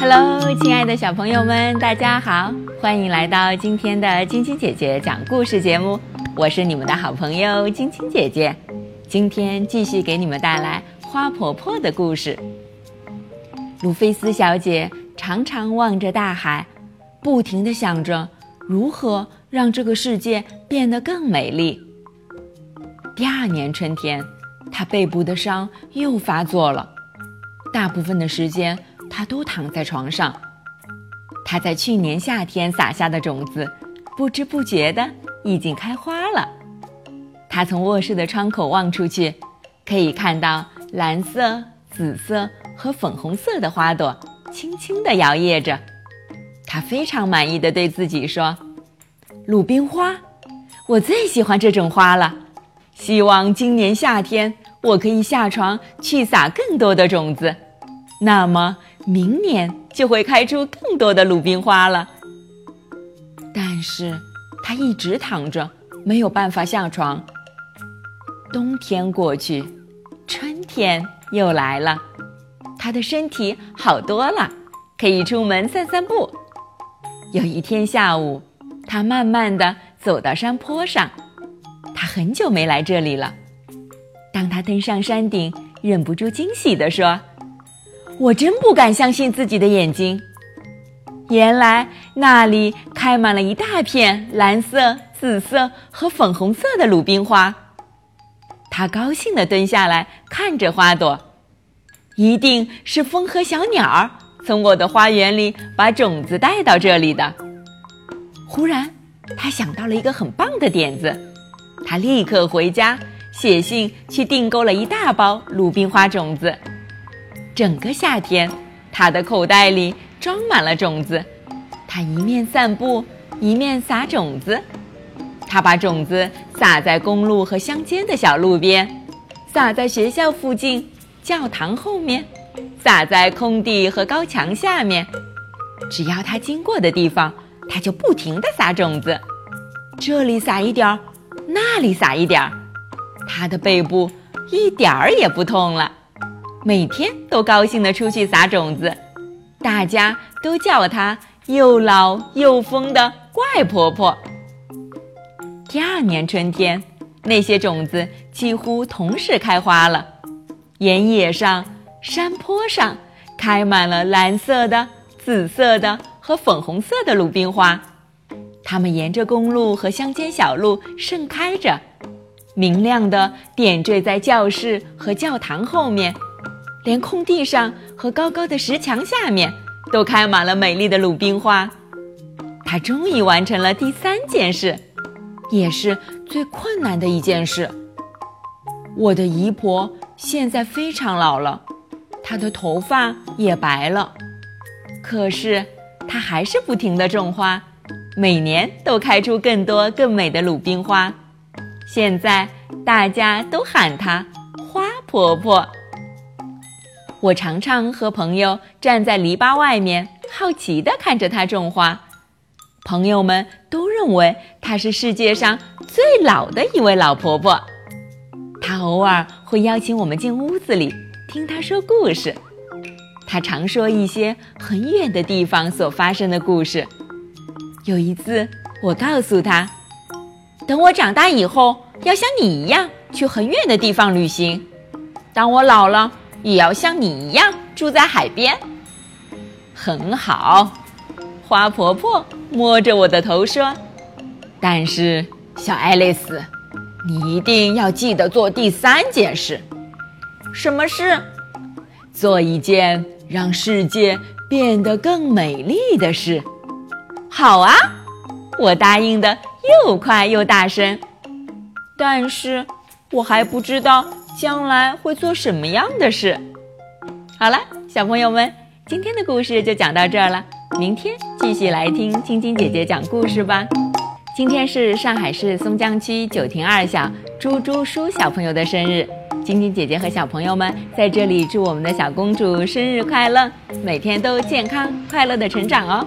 Hello，亲爱的小朋友们，大家好，欢迎来到今天的晶晶姐姐讲故事节目。我是你们的好朋友晶晶姐姐，今天继续给你们带来花婆婆的故事。鲁菲斯小姐常常望着大海，不停地想着如何让这个世界变得更美丽。第二年春天，他背部的伤又发作了，大部分的时间他都躺在床上。他在去年夏天撒下的种子，不知不觉的。已经开花了。他从卧室的窗口望出去，可以看到蓝色、紫色和粉红色的花朵轻轻地摇曳着。他非常满意的对自己说：“鲁冰花，我最喜欢这种花了。希望今年夏天我可以下床去撒更多的种子，那么明年就会开出更多的鲁冰花了。”但是。他一直躺着，没有办法下床。冬天过去，春天又来了，他的身体好多了，可以出门散散步。有一天下午，他慢慢的走到山坡上，他很久没来这里了。当他登上山顶，忍不住惊喜地说：“我真不敢相信自己的眼睛。”原来那里开满了一大片蓝色、紫色和粉红色的鲁冰花。他高兴地蹲下来看着花朵，一定是风和小鸟儿从我的花园里把种子带到这里的。忽然，他想到了一个很棒的点子，立刻回家写信去订购了一大包鲁冰花种子。整个夏天，他的口袋里。装满了种子，他一面散步，一面撒种子。他把种子撒在公路和乡间的小路边，撒在学校附近、教堂后面，撒在空地和高墙下面。只要他经过的地方，他就不停地撒种子。这里撒一点儿，那里撒一点儿，他的背部一点儿也不痛了。每天都高兴地出去撒种子。大家都叫她又老又疯的怪婆婆。第二年春天，那些种子几乎同时开花了，原野上、山坡上开满了蓝色的、紫色的和粉红色的鲁冰花，它们沿着公路和乡间小路盛开着，明亮的点缀在教室和教堂后面。连空地上和高高的石墙下面，都开满了美丽的鲁冰花。他终于完成了第三件事，也是最困难的一件事。我的姨婆现在非常老了，她的头发也白了，可是她还是不停地种花，每年都开出更多更美的鲁冰花。现在大家都喊她花婆婆。我常常和朋友站在篱笆外面，好奇地看着她种花。朋友们都认为她是世界上最老的一位老婆婆。她偶尔会邀请我们进屋子里听她说故事。她常说一些很远的地方所发生的故事。有一次，我告诉他，等我长大以后，要像你一样去很远的地方旅行。当我老了。也要像你一样住在海边，很好。花婆婆摸着我的头说：“但是，小爱丽丝，你一定要记得做第三件事。什么事？做一件让世界变得更美丽的事。”好啊，我答应的又快又大声。但是，我还不知道。将来会做什么样的事？好了，小朋友们，今天的故事就讲到这儿了。明天继续来听晶晶姐姐讲故事吧。今天是上海市松江区九亭二小朱朱舒小朋友的生日，晶晶姐姐和小朋友们在这里祝我们的小公主生日快乐，每天都健康快乐的成长哦。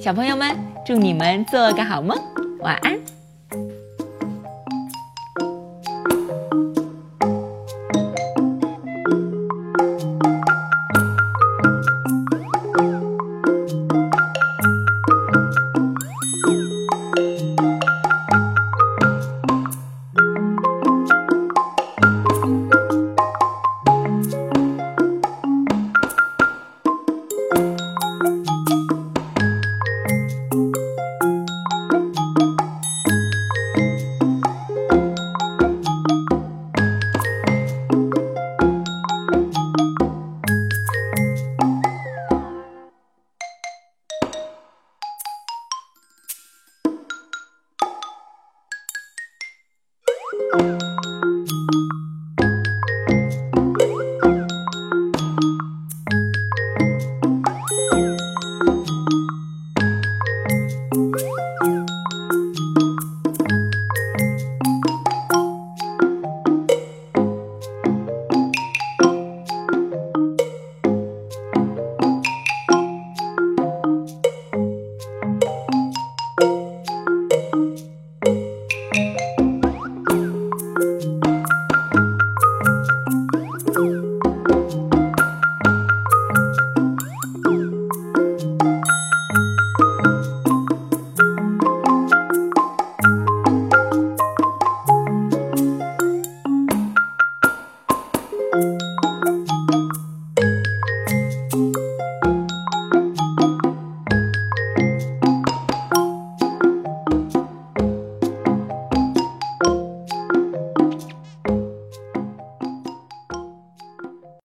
小朋友们，祝你们做个好梦，晚安。